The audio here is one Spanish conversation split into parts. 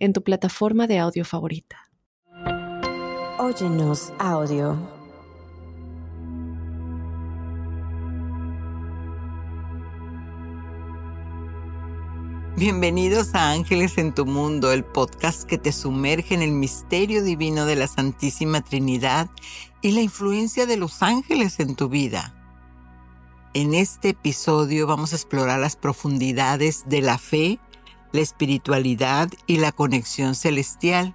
en tu plataforma de audio favorita. Óyenos audio. Bienvenidos a Ángeles en tu Mundo, el podcast que te sumerge en el misterio divino de la Santísima Trinidad y la influencia de los ángeles en tu vida. En este episodio vamos a explorar las profundidades de la fe la espiritualidad y la conexión celestial,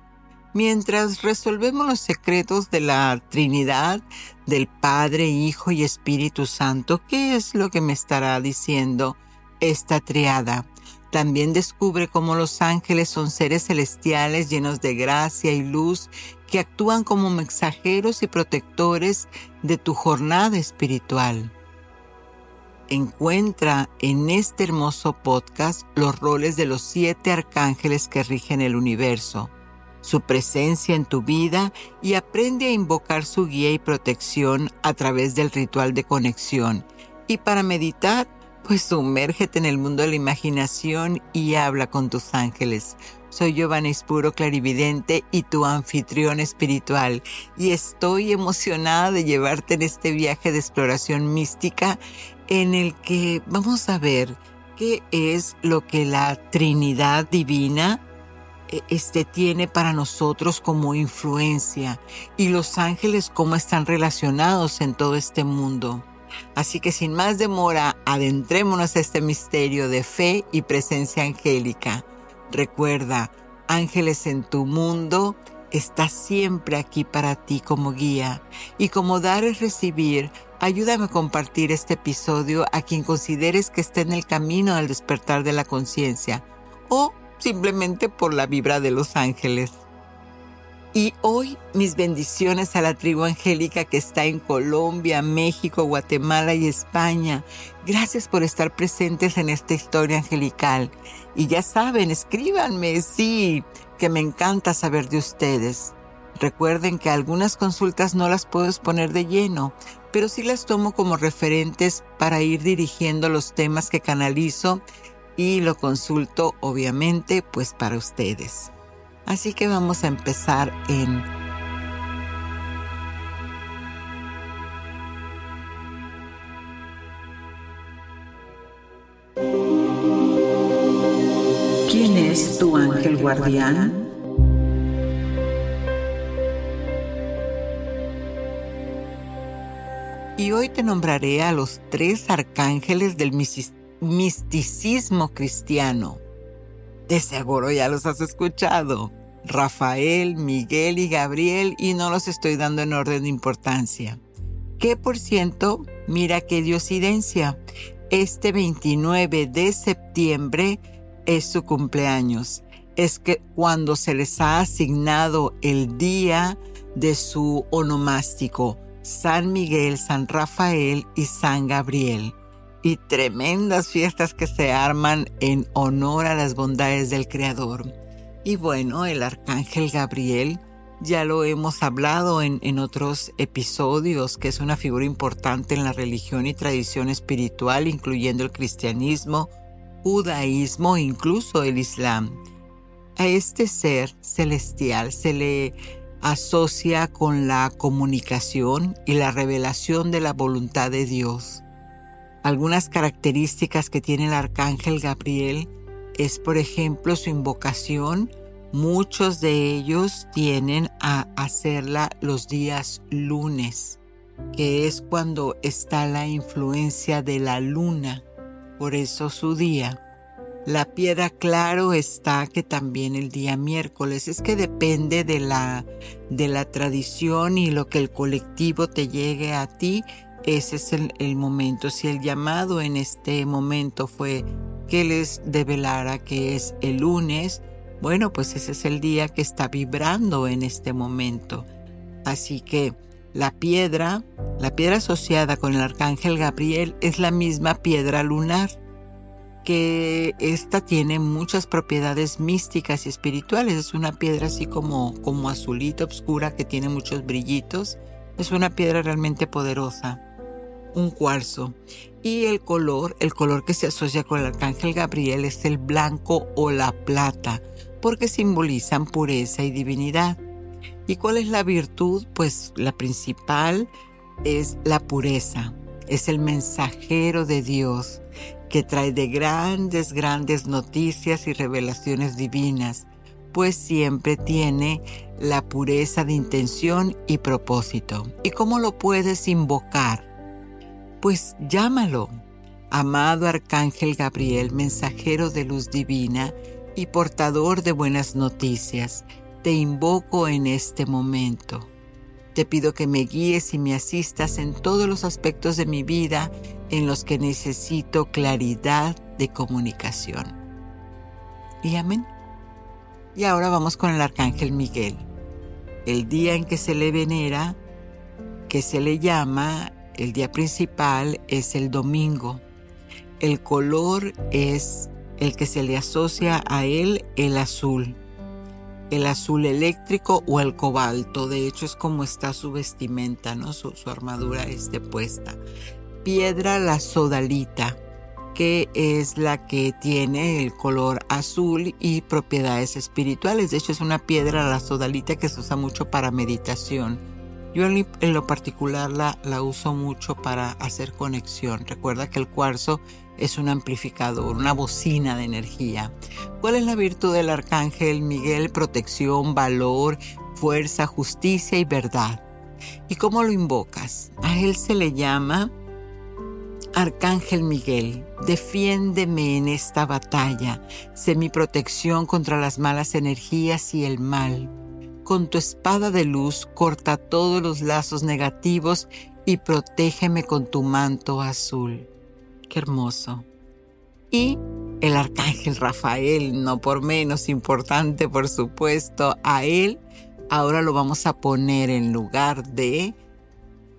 mientras resolvemos los secretos de la Trinidad, del Padre, Hijo y Espíritu Santo. ¿Qué es lo que me estará diciendo esta triada? También descubre cómo los ángeles son seres celestiales llenos de gracia y luz que actúan como mensajeros y protectores de tu jornada espiritual. Encuentra en este hermoso podcast los roles de los siete arcángeles que rigen el universo, su presencia en tu vida y aprende a invocar su guía y protección a través del ritual de conexión. Y para meditar, pues sumérgete en el mundo de la imaginación y habla con tus ángeles. Soy Giovanna Espuro Clarividente y tu anfitrión espiritual y estoy emocionada de llevarte en este viaje de exploración mística en el que vamos a ver qué es lo que la Trinidad Divina eh, este, tiene para nosotros como influencia y los ángeles cómo están relacionados en todo este mundo. Así que sin más demora, adentrémonos a este misterio de fe y presencia angélica. Recuerda, ángeles en tu mundo, está siempre aquí para ti como guía y como dar es recibir, ayúdame a compartir este episodio a quien consideres que esté en el camino al despertar de la conciencia o simplemente por la vibra de los ángeles. Y hoy mis bendiciones a la tribu angélica que está en Colombia, México, Guatemala y España. Gracias por estar presentes en esta historia angelical. Y ya saben, escríbanme, sí, que me encanta saber de ustedes. Recuerden que algunas consultas no las puedo exponer de lleno, pero sí las tomo como referentes para ir dirigiendo los temas que canalizo y lo consulto obviamente pues para ustedes. Así que vamos a empezar en ¿Quién es tu ángel guardián? Y hoy te nombraré a los tres arcángeles del misticismo cristiano. De seguro ya los has escuchado. Rafael, Miguel y Gabriel y no los estoy dando en orden de importancia. Que por ciento, mira qué diosidencia. Este 29 de septiembre es su cumpleaños. Es que cuando se les ha asignado el día de su onomástico, San Miguel, San Rafael y San Gabriel y tremendas fiestas que se arman en honor a las bondades del Creador. Y bueno, el arcángel Gabriel, ya lo hemos hablado en, en, otros episodios, que es una figura importante en la religión y tradición espiritual, incluyendo el cristianismo, judaísmo e incluso el islam. A este ser celestial se le asocia con la comunicación y la revelación de la voluntad de Dios. Algunas características que tiene el arcángel Gabriel es, por ejemplo, su invocación. Muchos de ellos tienen a hacerla los días lunes, que es cuando está la influencia de la luna, por eso su día. La piedra claro está que también el día miércoles es que depende de la de la tradición y lo que el colectivo te llegue a ti ese es el, momento. Si el llamado en este momento fue que les develara que es el lunes, Bueno, pues ese es el día que está vibrando en este momento. Así que la piedra, la piedra asociada con el arcángel Gabriel es la misma piedra lunar, que esta tiene muchas propiedades místicas y espirituales. Es una piedra así como, como azulita, oscura, que tiene muchos brillitos. Es una piedra realmente poderosa. Un cuarzo. Y el color, el color que se asocia con el arcángel Gabriel es el blanco o la plata, porque simbolizan pureza y divinidad. ¿Y cuál es la virtud? Pues la principal es la pureza. Es el mensajero de Dios que trae de grandes, grandes noticias y revelaciones divinas, pues siempre tiene la pureza de intención y propósito. ¿Y cómo lo puedes invocar? Pues llámalo. Amado Arcángel Gabriel, mensajero de luz divina y portador de buenas noticias, te invoco en este momento. Te pido que me guíes y me asistas en todos los aspectos de mi vida en los que necesito claridad de comunicación. Y amén. Y ahora vamos con el arcángel Miguel. El día en que se le venera, que se le llama, el día principal es el domingo. El color es el que se le asocia a él, el azul el azul eléctrico o el cobalto. De hecho, es como está su vestimenta, ¿no? Su, armadura esté puesta. Piedra la sodalita, que es la que tiene el color azul y propiedades espirituales. De hecho, es una piedra la sodalita que se usa mucho para meditación. Yo en lo particular la, la uso mucho para hacer conexión. Recuerda que el cuarzo es un amplificador, una bocina de energía. ¿Cuál es la virtud del arcángel Miguel? Protección, valor, fuerza, justicia y verdad. ¿Y cómo lo invocas? A él se le llama Arcángel Miguel, defiéndeme en esta batalla, sé mi protección contra las malas energías y el mal. Con tu espada de luz corta todos los lazos negativos y protégeme con tu manto azul. Hermoso. Y el arcángel Rafael, no por menos importante, por supuesto, a él ahora lo vamos a poner en lugar de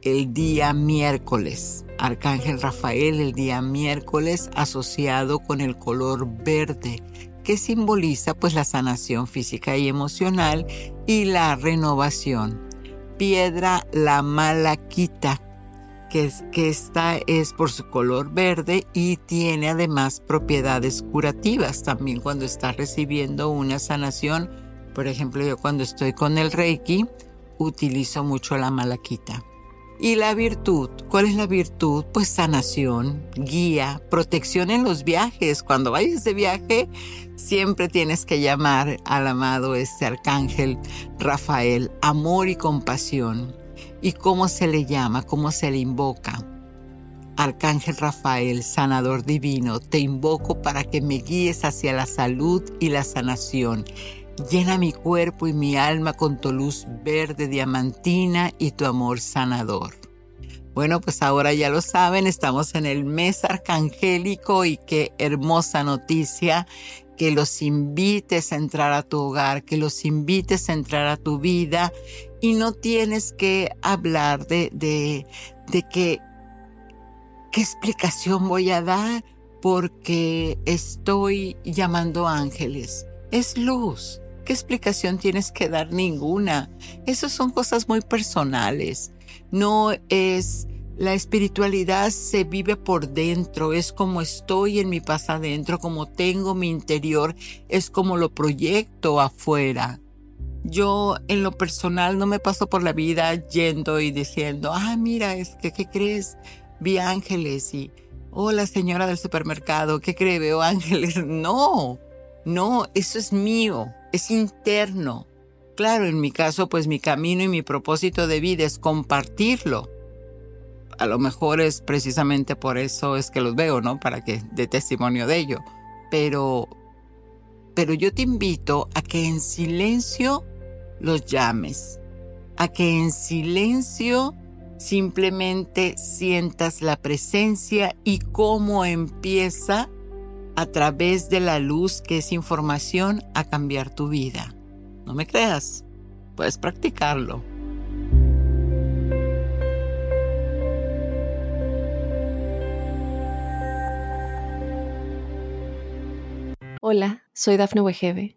el día miércoles. Arcángel Rafael el día miércoles asociado con el color verde que simboliza pues la sanación física y emocional y la renovación. Piedra la malaquita que, que esta es por su color verde y tiene además propiedades curativas también cuando estás recibiendo una sanación. Por ejemplo, yo cuando estoy con el Reiki utilizo mucho la malaquita. Y la virtud, ¿cuál es la virtud? Pues sanación, guía, protección en los viajes. Cuando vayas de viaje, siempre tienes que llamar al amado este arcángel Rafael, amor y compasión. ¿Y cómo se le llama? ¿Cómo se le invoca? Arcángel Rafael, sanador divino, te invoco para que me guíes hacia la salud y la sanación. Llena mi cuerpo y mi alma con tu luz verde diamantina y tu amor sanador. Bueno, pues ahora ya lo saben, estamos en el mes arcangélico y qué hermosa noticia que los invites a entrar a tu hogar, que los invites a entrar a tu vida y no tienes que hablar de, de, de que, qué explicación voy a dar porque estoy llamando ángeles. Es luz. ¿Qué explicación tienes que dar? Ninguna. Esas son cosas muy personales. No es la espiritualidad se vive por dentro, es como estoy en mi paz adentro, como tengo mi interior, es como lo proyecto afuera. Yo en lo personal no me paso por la vida yendo y diciendo, ah, mira, es que, ¿qué crees? Vi ángeles y, hola señora del supermercado, ¿qué cree? Veo ángeles. No, no, eso es mío, es interno. Claro, en mi caso, pues mi camino y mi propósito de vida es compartirlo a lo mejor es precisamente por eso es que los veo, ¿no? Para que dé testimonio de ello. Pero, pero yo te invito a que en silencio los llames, a que en silencio simplemente sientas la presencia y cómo empieza a través de la luz que es información a cambiar tu vida. No me creas, puedes practicarlo. Hola, soy Dafne Wegebe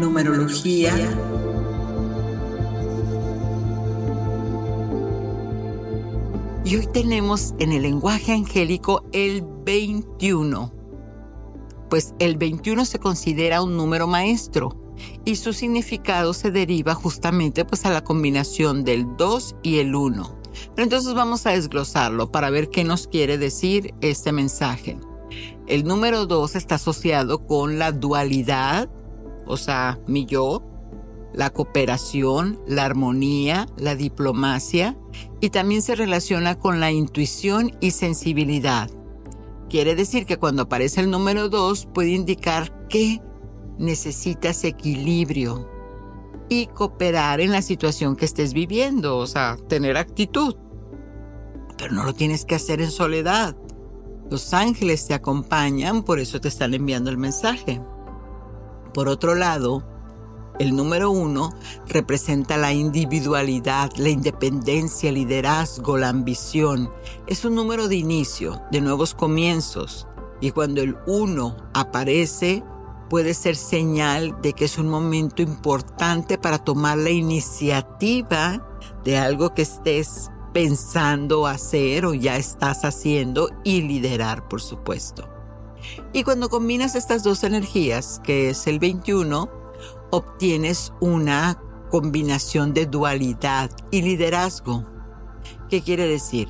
Numerología. Y hoy tenemos en el lenguaje angélico el 21. Pues el 21 se considera un número maestro y su significado se deriva justamente pues a la combinación del 2 y el 1. Pero entonces vamos a desglosarlo para ver qué nos quiere decir este mensaje. El número dos está asociado con la dualidad, o sea, mi yo, la cooperación, la armonía, la diplomacia y también se relaciona con la intuición y sensibilidad. Quiere decir que cuando aparece el número dos puede indicar que necesitas equilibrio y cooperar en la situación que estés viviendo, o sea, tener actitud. Pero no lo tienes que hacer en soledad. Los ángeles te acompañan, por eso te están enviando el mensaje. Por otro lado, el número uno representa la individualidad, la independencia, el liderazgo, la ambición. Es un número de inicio, de nuevos comienzos. Y cuando el uno aparece, puede ser señal de que es un momento importante para tomar la iniciativa de algo que estés pensando hacer o ya estás haciendo y liderar, por supuesto. Y cuando combinas estas dos energías, que es el 21, obtienes una combinación de dualidad y liderazgo. ¿Qué quiere decir?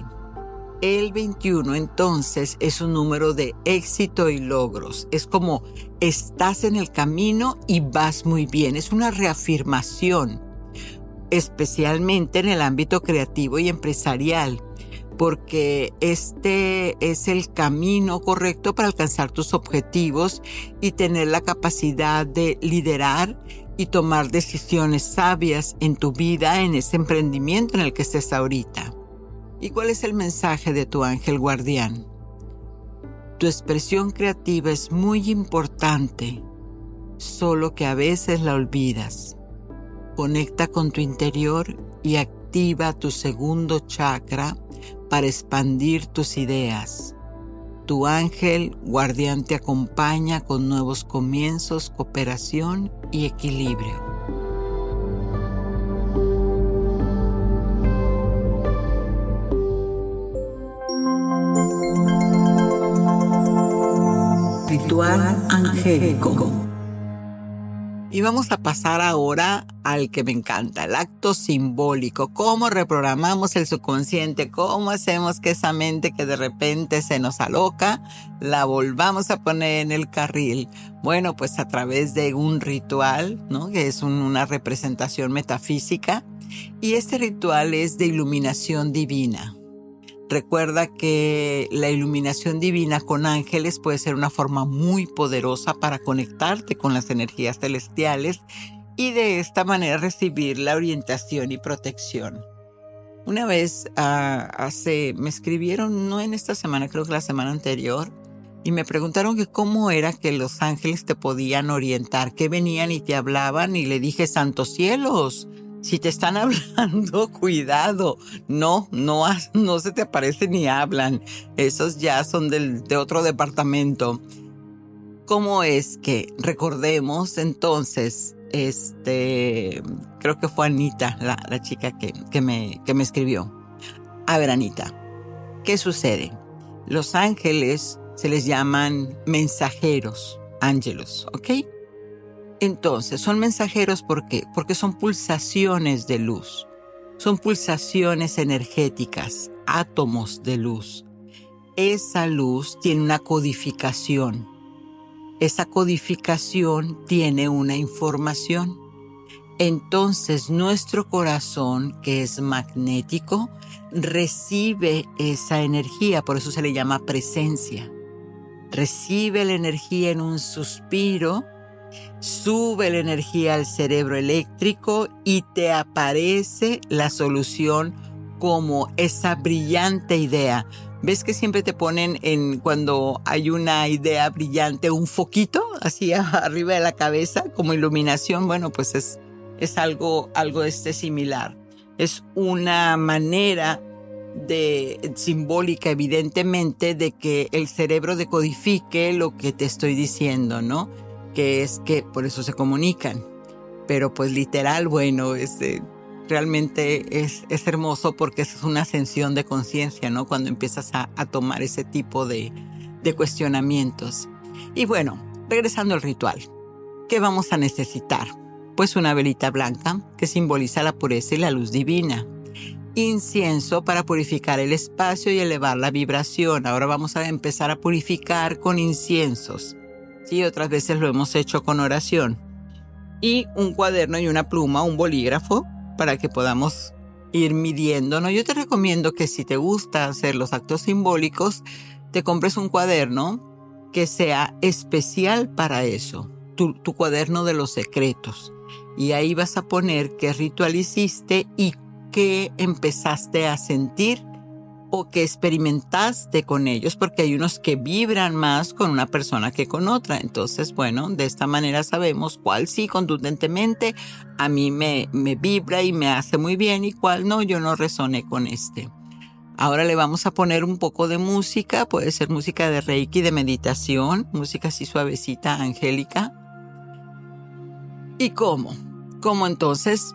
El 21 entonces es un número de éxito y logros. Es como estás en el camino y vas muy bien. Es una reafirmación especialmente en el ámbito creativo y empresarial, porque este es el camino correcto para alcanzar tus objetivos y tener la capacidad de liderar y tomar decisiones sabias en tu vida, en ese emprendimiento en el que estés ahorita. ¿Y cuál es el mensaje de tu ángel guardián? Tu expresión creativa es muy importante, solo que a veces la olvidas. Conecta con tu interior y activa tu segundo chakra para expandir tus ideas. Tu ángel guardián te acompaña con nuevos comienzos, cooperación y equilibrio. Ritual angélico. Y vamos a pasar ahora al que me encanta, el acto simbólico. ¿Cómo reprogramamos el subconsciente? ¿Cómo hacemos que esa mente que de repente se nos aloca, la volvamos a poner en el carril? Bueno, pues a través de un ritual, ¿no? Que es una representación metafísica. Y este ritual es de iluminación divina. Recuerda que la iluminación divina con ángeles puede ser una forma muy poderosa para conectarte con las energías celestiales y de esta manera recibir la orientación y protección. Una vez hace, me escribieron, no en esta semana, creo que la semana anterior, y me preguntaron que cómo era que los ángeles te podían orientar, que venían y te hablaban y le dije, santos cielos, si te están hablando, cuidado. No, no, no se te aparecen ni hablan. Esos ya son del, de otro departamento. ¿Cómo es que recordemos entonces, este, creo que fue Anita, la, la chica que, que, me, que me escribió. A ver, Anita, ¿qué sucede? Los ángeles se les llaman mensajeros, ángelos, ¿ok? Entonces, son mensajeros ¿por qué? Porque son pulsaciones de luz. Son pulsaciones energéticas, átomos de luz. Esa luz tiene una codificación. esa codificación tiene una información. Entonces nuestro corazón, que es magnético, recibe esa energía, por eso se le llama presencia. Recibe la energía en un suspiro, sube la energía al cerebro eléctrico y te aparece la solución como esa brillante idea. ¿Ves que siempre te ponen en cuando hay una idea brillante un foquito así arriba de la cabeza como iluminación? Bueno, pues es, es algo, algo este similar. Es una manera de simbólica evidentemente de que el cerebro decodifique lo que te estoy diciendo, ¿no? Que es que por eso se comunican. Pero pues literal, bueno, este realmente es, es hermoso porque es una ascensión de conciencia, ¿no? Cuando empiezas a, a, tomar ese tipo de, de cuestionamientos. Y bueno, regresando al ritual, ¿qué vamos a necesitar? Pues una velita blanca que simboliza la pureza y la luz divina. Incienso para purificar el espacio y elevar la vibración. Ahora vamos a empezar a purificar con inciensos. Sí, otras veces lo hemos hecho con oración. Y un cuaderno y una pluma, un bolígrafo para que podamos ir midiendo. ¿no? Yo te recomiendo que si te gusta hacer los actos simbólicos, te compres un cuaderno que sea especial para eso, tu, tu cuaderno de los secretos. Y ahí vas a poner qué ritual hiciste y qué empezaste a sentir o que experimentaste con ellos, porque hay unos que vibran más con una persona que con otra. Entonces, bueno, de esta manera sabemos cuál sí contundentemente a mí me, me vibra y me hace muy bien y cuál no, yo no resoné con este. Ahora le vamos a poner un poco de música, puede ser música de reiki, de meditación, música así suavecita, angélica. ¿Y cómo? ¿Cómo entonces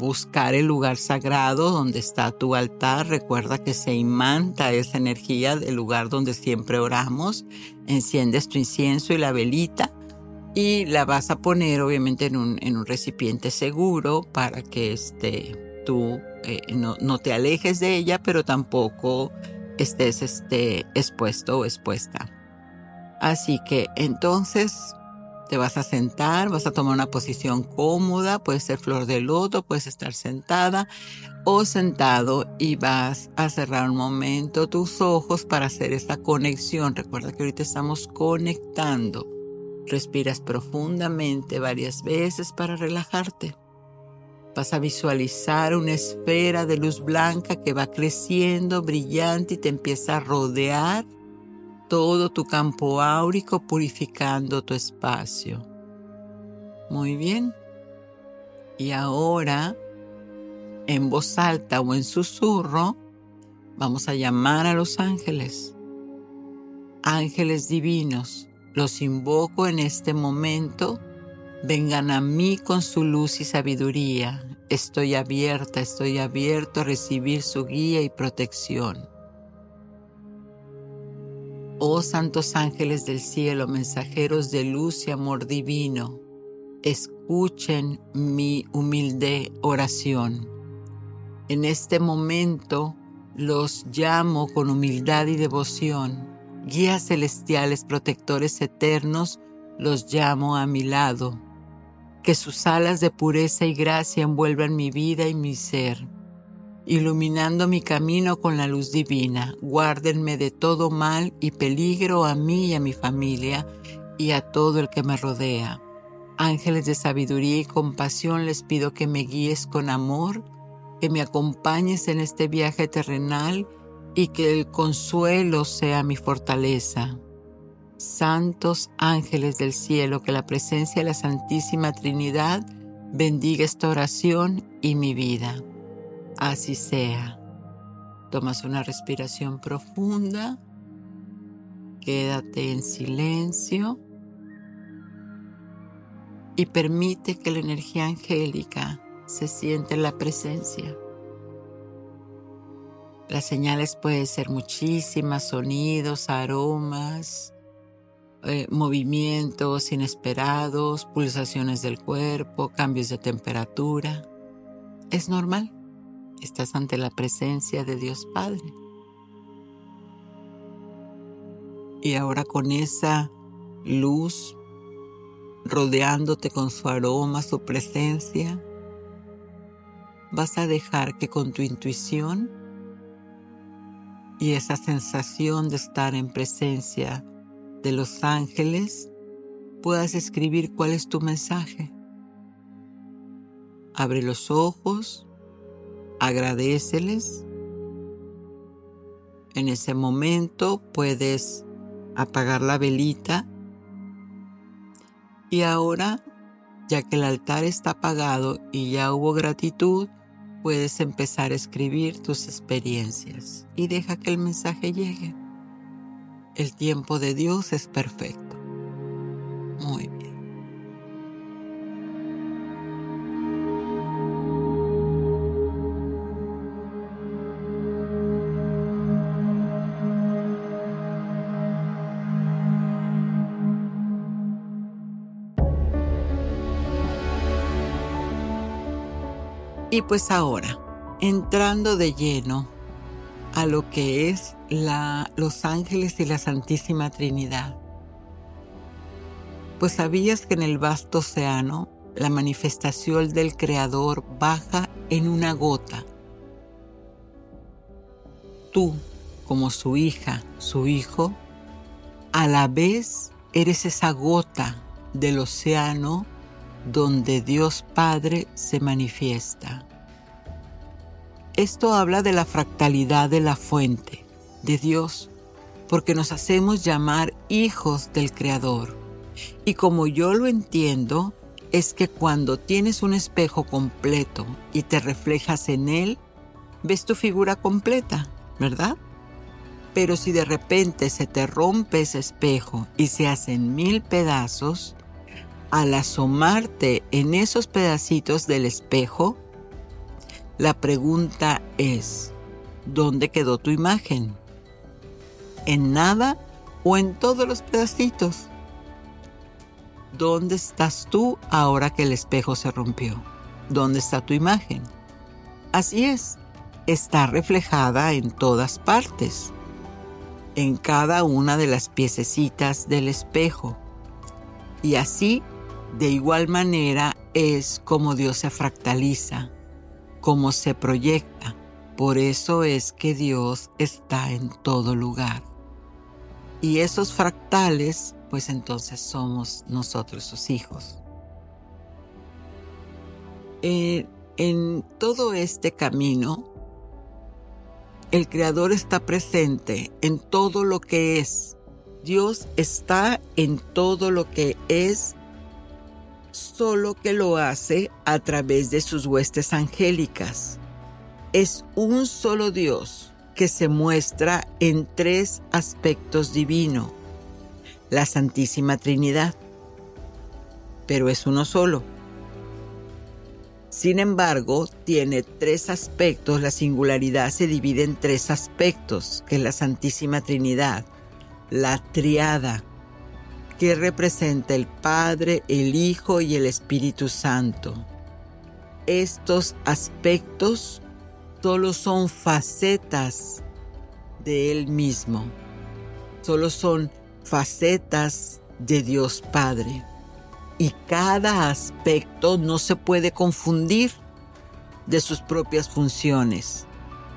buscar el lugar sagrado donde está tu altar. Recuerda que se imanta esa energía del lugar donde siempre oramos. Enciendes tu incienso y la velita y la vas a poner obviamente en un, en un recipiente seguro para que este, tú eh, no, no, te alejes de ella, pero tampoco estés este, expuesto o expuesta. Así que entonces te vas a sentar, vas a tomar una posición cómoda, puede ser flor de loto, puedes estar sentada o sentado y vas a cerrar un momento tus ojos para hacer esta conexión. Recuerda que ahorita estamos conectando. Respiras profundamente varias veces para relajarte. Vas a visualizar una esfera de luz blanca que va creciendo, brillante y te empieza a rodear todo tu campo áurico purificando tu espacio. Muy bien. Y ahora, en voz alta o en susurro, vamos a llamar a los ángeles. Ángeles divinos, los invoco en este momento. Vengan a mí con su luz y sabiduría. Estoy abierta, estoy abierto a recibir su guía y protección. Oh santos ángeles del cielo, mensajeros de luz y amor divino, escuchen mi humilde oración. En este momento los llamo con humildad y devoción. Guías celestiales, protectores eternos, los llamo a mi lado. Que sus alas de pureza y gracia envuelvan mi vida y mi ser iluminando mi camino con la luz divina. Guárdenme de todo mal y peligro a mí y a mi familia y a todo el que me rodea. Ángeles de sabiduría y compasión, les pido que me guíes con amor, que me acompañes en este viaje terrenal y que el consuelo sea mi fortaleza. Santos ángeles del cielo, que la presencia de la Santísima Trinidad bendiga esta oración y mi vida así sea. Tomas una respiración profunda, quédate en silencio y permite que la energía angélica se siente en la presencia. Las señales pueden ser muchísimas, sonidos, aromas, eh, movimientos inesperados, pulsaciones del cuerpo, cambios de temperatura. Es normal. Estás ante la presencia de Dios Padre. Y ahora con esa luz, rodeándote con su aroma, su presencia, vas a dejar que con tu intuición y esa sensación de estar en presencia de los ángeles, puedas escribir cuál es tu mensaje. Abre los ojos, agradeceles. En ese momento puedes apagar la velita y ahora, ya que el altar está apagado y ya hubo gratitud, puedes empezar a escribir tus experiencias y deja que el mensaje llegue. El tiempo de Dios es perfecto. Muy bien. Y pues ahora, entrando de lleno a lo que es la, los ángeles y la Santísima Trinidad. Pues sabías que en el vasto océano la manifestación del Creador baja en una gota. Tú, como su hija, su hijo, a la vez eres esa gota del océano donde Dios Padre se manifiesta. Esto habla de la fractalidad de la fuente, de Dios, porque nos hacemos llamar hijos del Creador. Y como yo lo entiendo, es que cuando tienes un espejo completo y te reflejas en él, ves tu figura completa, ¿verdad? Pero si de repente se te rompe ese espejo y se hacen mil pedazos, al asomarte en esos pedacitos del espejo, la pregunta es, ¿dónde quedó tu imagen? ¿En nada o en todos los pedacitos? ¿Dónde estás tú ahora que el espejo se rompió? ¿Dónde está tu imagen? Así es, está reflejada en todas partes, en cada una de las piececitas del espejo. Y así de igual manera es como Dios se fractaliza, como se proyecta. Por eso es que Dios está en todo lugar. Y esos fractales, pues entonces somos nosotros sus hijos. Eh, en todo este camino, el Creador está presente en todo lo que es. Dios está en todo lo que es solo que lo hace a través de sus huestes angélicas. Es un solo Dios que se muestra en tres aspectos divinos. La Santísima Trinidad. Pero es uno solo. Sin embargo, tiene tres aspectos. La singularidad se divide en tres aspectos, que es la Santísima Trinidad, la triada, que representa el Padre, el Hijo y el Espíritu Santo. Estos aspectos solo son facetas de Él mismo, solo son facetas de Dios Padre. Y cada aspecto no se puede confundir de sus propias funciones,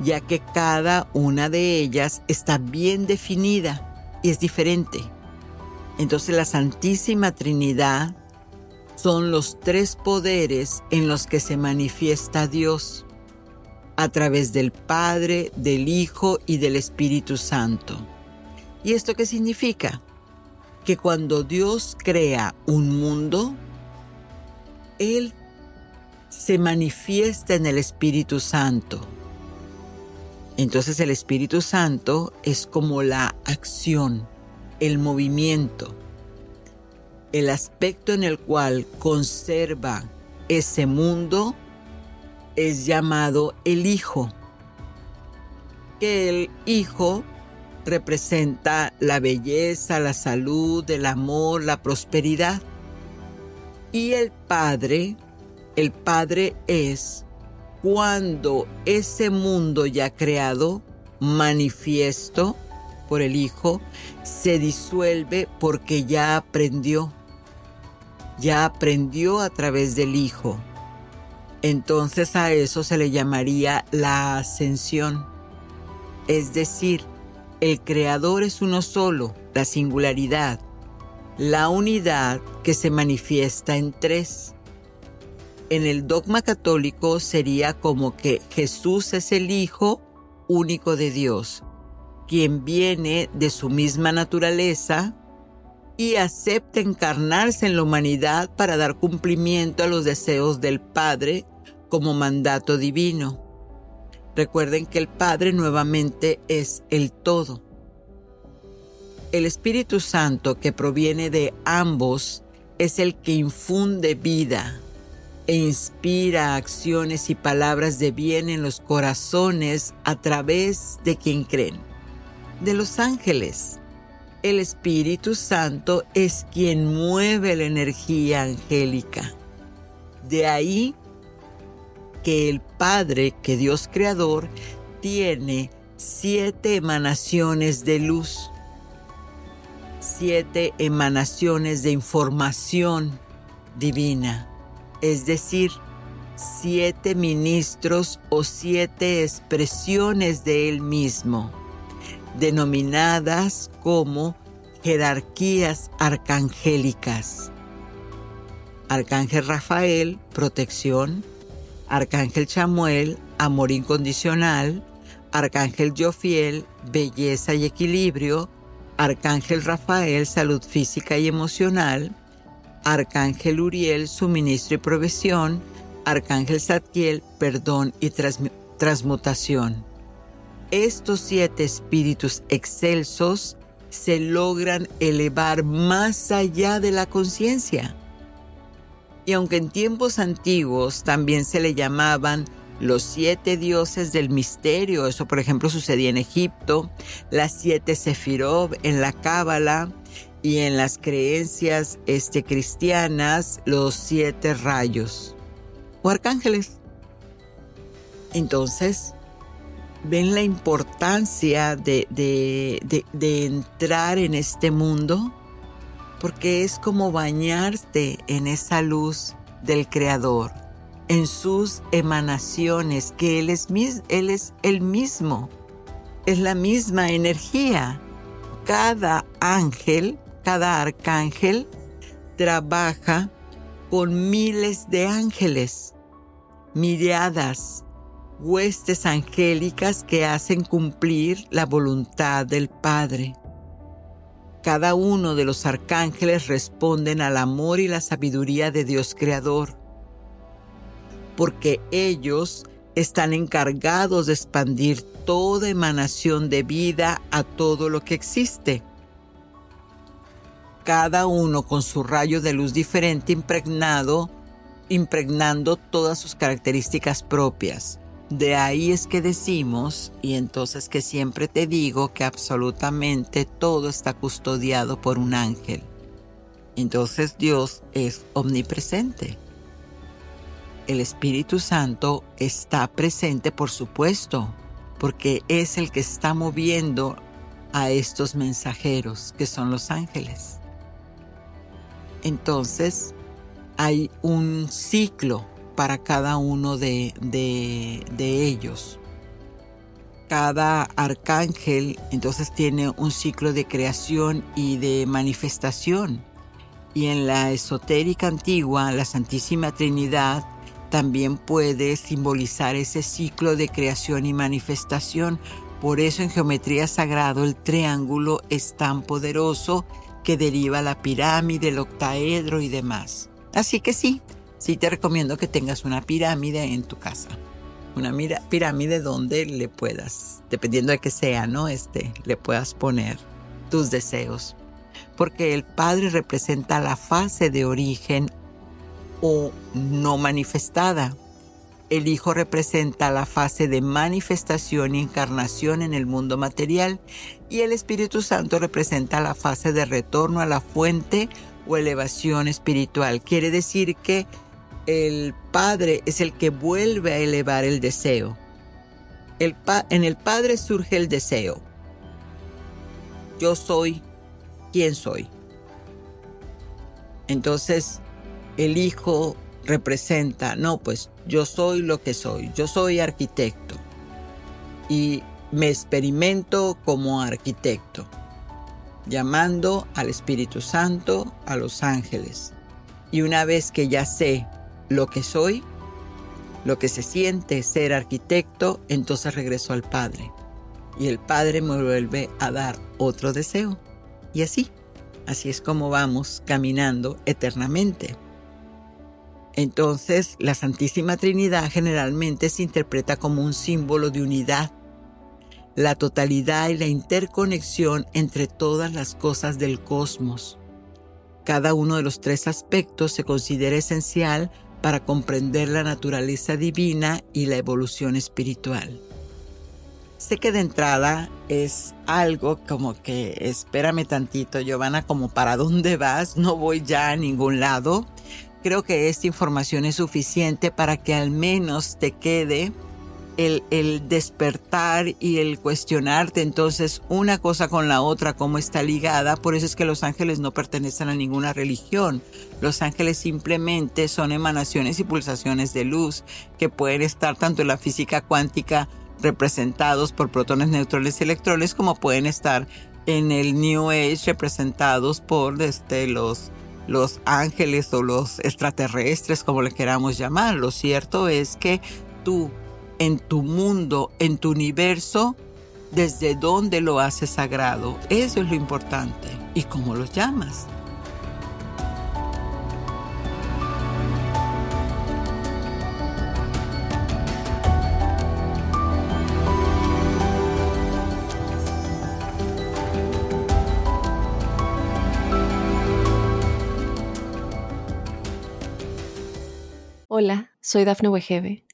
ya que cada una de ellas está bien definida y es diferente. Entonces la Santísima Trinidad son los tres poderes en los que se manifiesta Dios a través del Padre, del Hijo y del Espíritu Santo. ¿Y esto qué significa? Que cuando Dios crea un mundo, Él se manifiesta en el Espíritu Santo. Entonces el Espíritu Santo es como la acción, el movimiento, el aspecto en el cual conserva ese mundo es llamado el Hijo, que el Hijo representa la belleza, la salud, el amor, la prosperidad. Y el Padre, el Padre es cuando ese mundo ya creado, manifiesto, por el Hijo se disuelve porque ya aprendió, ya aprendió a través del Hijo. Entonces a eso se le llamaría la ascensión. Es decir, el Creador es uno solo, la singularidad, la unidad que se manifiesta en tres. En el dogma católico sería como que Jesús es el Hijo único de Dios, quien viene de su misma naturaleza y acepta encarnarse en la humanidad para dar cumplimiento a los deseos del Padre como mandato divino. Recuerden que el Padre nuevamente es el todo. El Espíritu Santo que proviene de ambos es el que infunde vida e inspira acciones y palabras de bien en los corazones a través de quien creen. De los ángeles. El Espíritu Santo es quien mueve la energía angélica. De ahí que el Padre, que Dios Creador, tiene siete emanaciones de luz, siete emanaciones de información divina, es decir, siete ministros o siete expresiones de Él mismo, denominadas como jerarquías arcangélicas. Arcángel Rafael, protección, Arcángel Chamuel, amor incondicional, Arcángel Jofiel, belleza y equilibrio, Arcángel Rafael, salud física y emocional, Arcángel Uriel, suministro y provisión, Arcángel Zadkiel, perdón y transmutación. Estos siete espíritus excelsos se logran elevar más allá de la conciencia y aunque en tiempos antiguos también se le llamaban los siete dioses del misterio, eso por ejemplo sucedía en Egipto, las siete Sefirov en la Cábala y en las creencias este, cristianas, los siete rayos o arcángeles. Entonces, ven la importancia de, de entrar en este mundo porque es como bañarte en esa luz del Creador, en sus emanaciones, que Él es, él es el mismo, es la misma energía. Cada ángel, cada arcángel, trabaja con miles de ángeles, miradas, huestes angélicas que hacen cumplir la voluntad del Padre. Cada uno de los arcángeles responden al amor y la sabiduría de Dios Creador, porque ellos están encargados de expandir toda emanación de vida a todo lo que existe. Cada uno con su rayo de luz diferente impregnado, impregnando todas sus características propias. De ahí es que decimos, y entonces que siempre te digo que absolutamente todo está custodiado por un ángel. Entonces Dios es omnipresente. El Espíritu Santo está presente, por supuesto, porque es el que está moviendo a estos mensajeros, que son los ángeles. Entonces, hay un ciclo para cada uno de, ellos. Cada arcángel entonces tiene un ciclo de creación y de manifestación. Y en la esotérica antigua, la Santísima Trinidad también puede simbolizar ese ciclo de creación y manifestación. Por eso en geometría sagrado el triángulo es tan poderoso que deriva la pirámide, el octaedro y demás. Así que sí, sí te recomiendo que tengas una pirámide en tu casa. Una pirámide donde le puedas, dependiendo de que sea, ¿no? Este, le puedas poner tus deseos. Porque el Padre representa la fase de origen o no manifestada. El Hijo representa la fase de manifestación y encarnación en el mundo material y el Espíritu Santo representa la fase de retorno a la fuente o elevación espiritual. Quiere decir que el Padre es el que vuelve a elevar el deseo. en el Padre surge el deseo. yo soy quien soy. Entonces, el hijo representa, no, pues yo soy lo que soy, yo soy arquitecto y me experimento como arquitecto, llamando al Espíritu Santo, a los ángeles. Y una vez que ya sé lo que soy, lo que se siente ser arquitecto, entonces regreso al Padre. Y el Padre me vuelve a dar otro deseo. Y así, así es como vamos caminando eternamente. Entonces, la Santísima Trinidad generalmente se interpreta como un símbolo de unidad, la totalidad y la interconexión entre todas las cosas del cosmos. Cada uno de los tres aspectos se considera esencial para comprender la naturaleza divina y la evolución espiritual. Sé que de entrada es algo como que espérame tantito, Giovanna, como para dónde vas, no voy ya a ningún lado. Creo que esta información es suficiente para que al menos te quede el, despertar y el cuestionarte entonces una cosa con la otra, cómo está ligada. Por eso es que los ángeles no pertenecen a ninguna religión. Los ángeles simplemente son emanaciones y pulsaciones de luz que pueden estar tanto en la física cuántica representados por protones, neutrones y electrones como pueden estar en el New Age representados por este, los, los ángeles o los extraterrestres, como le queramos llamar. Lo cierto es que tú en tu mundo, en tu universo, desde dónde lo haces sagrado. Eso es lo importante. ¿Y cómo lo llamas? Hola, soy Dafne Wegebe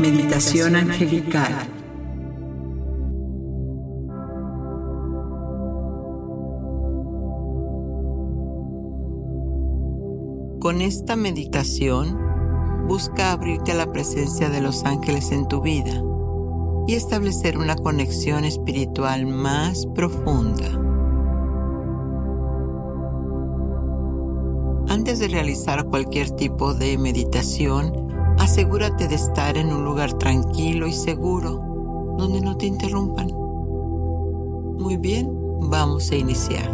Meditación angelical. Con esta meditación, busca abrirte a la presencia de los ángeles en tu vida y establecer una conexión espiritual más profunda. Antes de realizar cualquier tipo de meditación, asegúrate de estar en un lugar tranquilo y seguro, donde no te interrumpan. Muy bien, vamos a iniciar.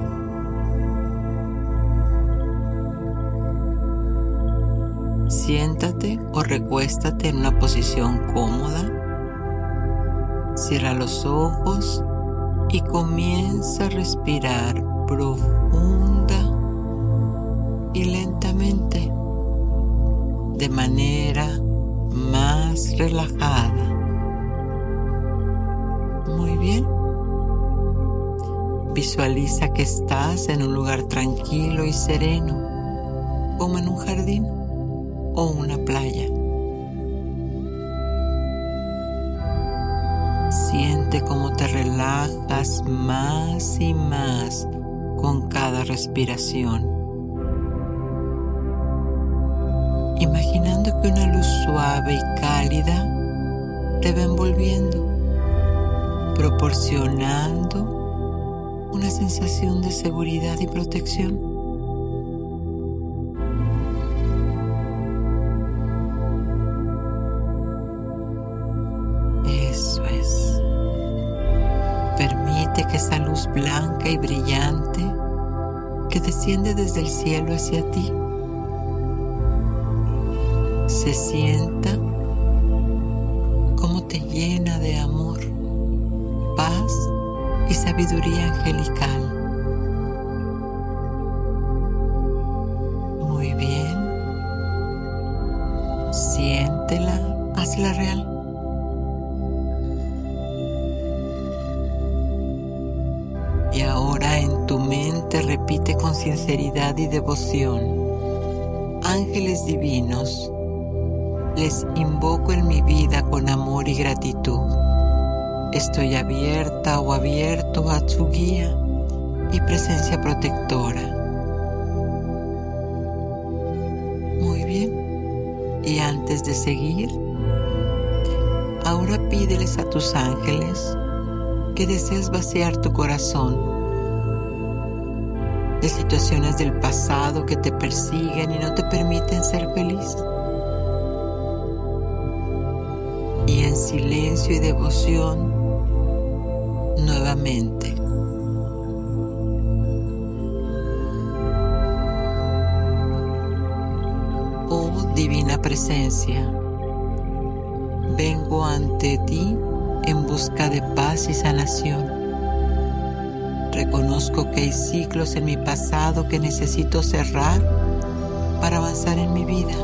Siéntate o recuéstate en una posición cómoda. Cierra los ojos y comienza a respirar profunda y lentamente, de manera más relajada. Muy bien. Visualiza que estás en un lugar tranquilo y sereno, como en un jardín o una playa. Siente cómo te relajas más y más con cada respiración. Imaginando que una luz suave y cálida te va envolviendo, proporcionando una sensación de seguridad y protección. Eso es. Permite que esa luz blanca y brillante que desciende desde el cielo hacia ti se sienta como te llena de amor, paz y sabiduría angelical. Muy bien, siéntela, hazla real. Y ahora en tu mente repite con sinceridad y devoción, ángeles divinos, les invoco en mi vida con amor y gratitud. Estoy abierta o abierto a su guía y presencia protectora. Muy bien. Y antes de seguir, ahora pídeles a tus ángeles que desees vaciar tu corazón de situaciones del pasado que te persiguen y no te permiten ser feliz. En silencio y devoción, nuevamente. Oh divina presencia, vengo ante ti en busca de paz y sanación Reconozco que hay ciclos en mi pasado que necesito cerrar para avanzar en mi vida.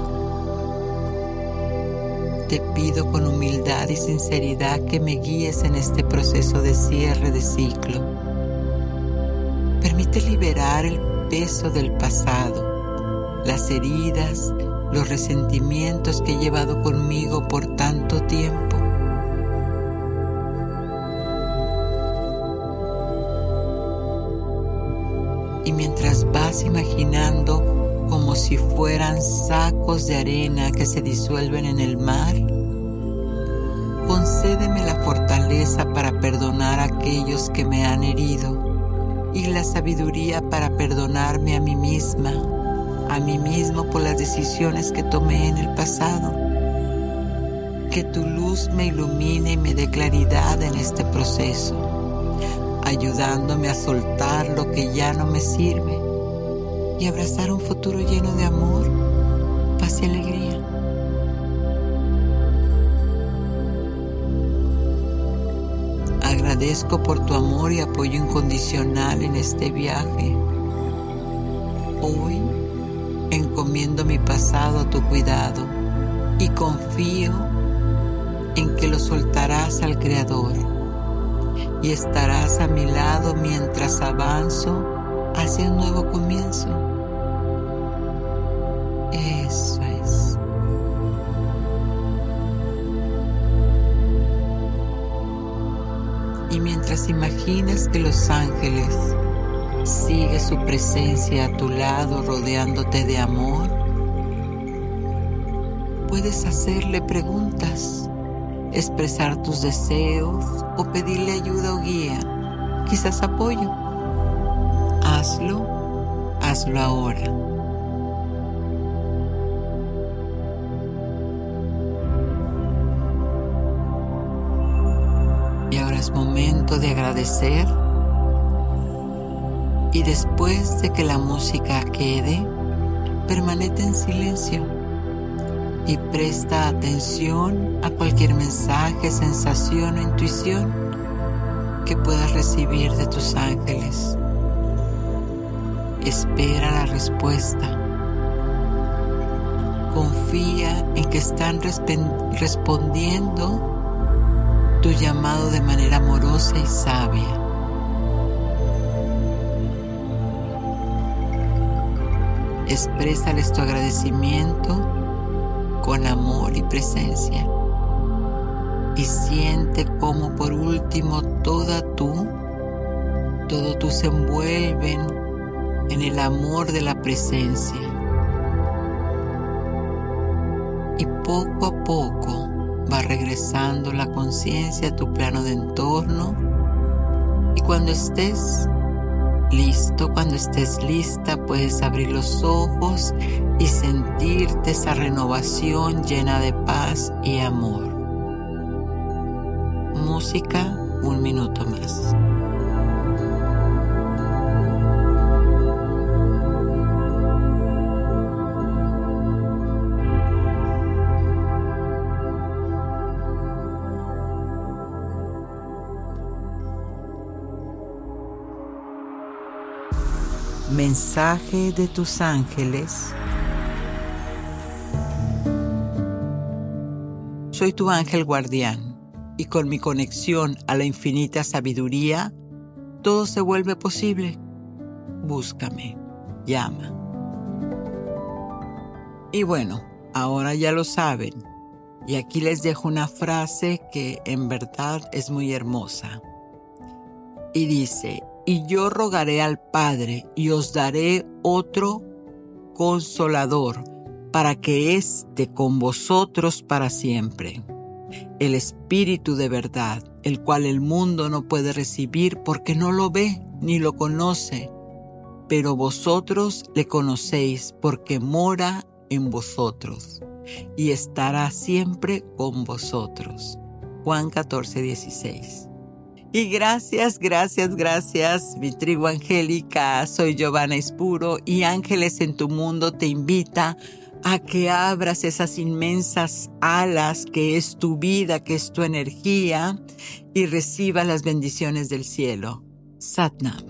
Te pido con humildad y sinceridad que me guíes en este proceso de cierre de ciclo. Permite liberar el peso del pasado, las heridas, los resentimientos que he llevado conmigo por tanto tiempo. imaginando como si fueran sacos de arena que se disuelven en el mar? Concédeme la fortaleza para perdonar a aquellos que me han herido y la sabiduría para perdonarme a mí misma, a mí mismo por las decisiones que tomé en el pasado. Que tu luz me ilumine y me dé claridad en este proceso, ayudándome a soltar lo que ya no me sirve y abrazar un futuro lleno de amor, paz y alegría. Agradezco por tu amor y apoyo incondicional en este viaje. Hoy encomiendo mi pasado a tu cuidado y confío en que lo soltarás al Creador y estarás a mi lado mientras avanzo hacia un nuevo comienzo. Mientras imaginas que los ángeles sigue su presencia a tu lado rodeándote de amor, puedes hacerle preguntas, expresar tus deseos o pedirle ayuda o guía, quizás apoyo. Hazlo, hazlo ahora. Y después de que la música quede, permanece en silencio y presta atención a cualquier mensaje, sensación o intuición que puedas recibir de tus ángeles. Espera la respuesta. Confía en que están respondiendo tu llamado de manera amorosa y sabia. Exprésales tu agradecimiento con amor y presencia. Y siente como por último toda tú, todo tú se envuelven en el amor de la presencia. Y poco a poco la conciencia tu plano de entorno y cuando estés listo, cuando estés lista, puedes abrir los ojos y sentirte esa renovación llena de paz y amor. Música, un minuto más. Mensaje de tus ángeles. Soy tu ángel guardián y con mi conexión a la infinita sabiduría, todo se vuelve posible. Búscame. llama. Y bueno, ahora ya lo saben. Y aquí les dejo una frase que en verdad es muy hermosa. Y dice, y yo rogaré al Padre y os daré otro consolador para que esté con vosotros para siempre. El Espíritu de verdad, el cual el mundo no puede recibir porque no lo ve ni lo conoce, pero vosotros le conocéis porque mora en vosotros y estará siempre con vosotros. Juan 14, 16. Y gracias, gracias, gracias, mi tribu angélica. Soy Giovanna Espuro y Ángeles en tu Mundo te invita a que abras esas inmensas alas que es tu vida, que es tu energía y reciba las bendiciones del cielo. Satnam.